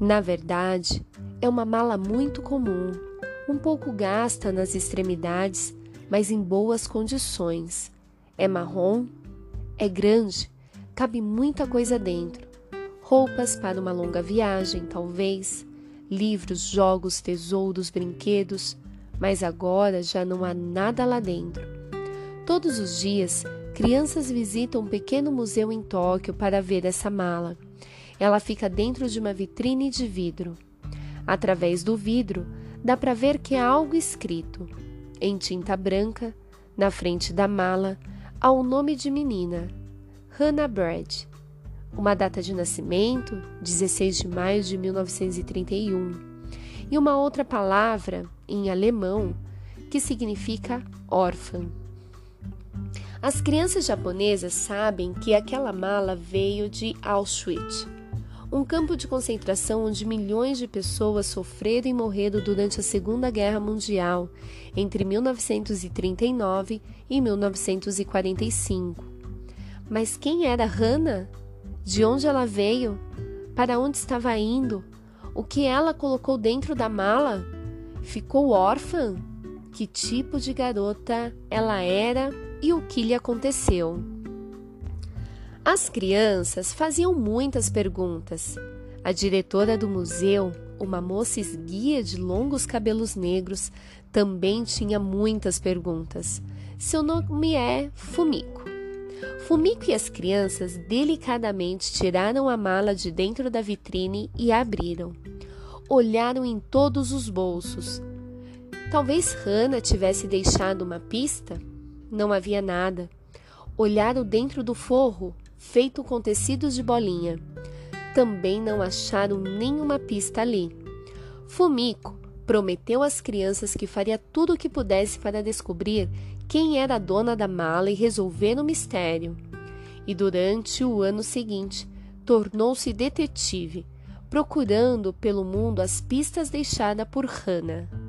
Na verdade, é uma mala muito comum, um pouco gasta nas extremidades, mas em boas condições. É marrom, é grande, cabe muita coisa dentro. Roupas para uma longa viagem, talvez, livros, jogos, tesouros, brinquedos, mas agora já não há nada lá dentro. Todos os dias, crianças visitam um pequeno museu em Tóquio para ver essa mala. Ela fica dentro de uma vitrine de vidro. Através do vidro, dá para ver que há algo escrito, em tinta branca, na frente da mala, há o nome de menina, Hannah Brad. Uma data de nascimento, 16 de maio de 1931, e uma outra palavra em alemão que significa órfã. As crianças japonesas sabem que aquela mala veio de Auschwitz, um campo de concentração onde milhões de pessoas sofreram e morreram durante a Segunda Guerra Mundial, entre 1939 e 1945. Mas quem era Hannah? De onde ela veio? Para onde estava indo? O que ela colocou dentro da mala? Ficou órfã? Que tipo de garota ela era e o que lhe aconteceu? As crianças faziam muitas perguntas. A diretora do museu, uma moça esguia de longos cabelos negros, também tinha muitas perguntas. Seu nome é Fumiko. Fumiko e as crianças delicadamente tiraram a mala de dentro da vitrine e abriram. Olharam em todos os bolsos. Talvez Hannah tivesse deixado uma pista? Não havia nada. Olharam dentro do forro feito com tecidos de bolinha. Também não acharam nenhuma pista ali. Fumico prometeu às crianças que faria tudo o que pudesse para descobrir quem era a dona da mala e resolver o mistério. E durante o ano seguinte, tornou-se detetive, procurando pelo mundo as pistas deixadas por Hannah.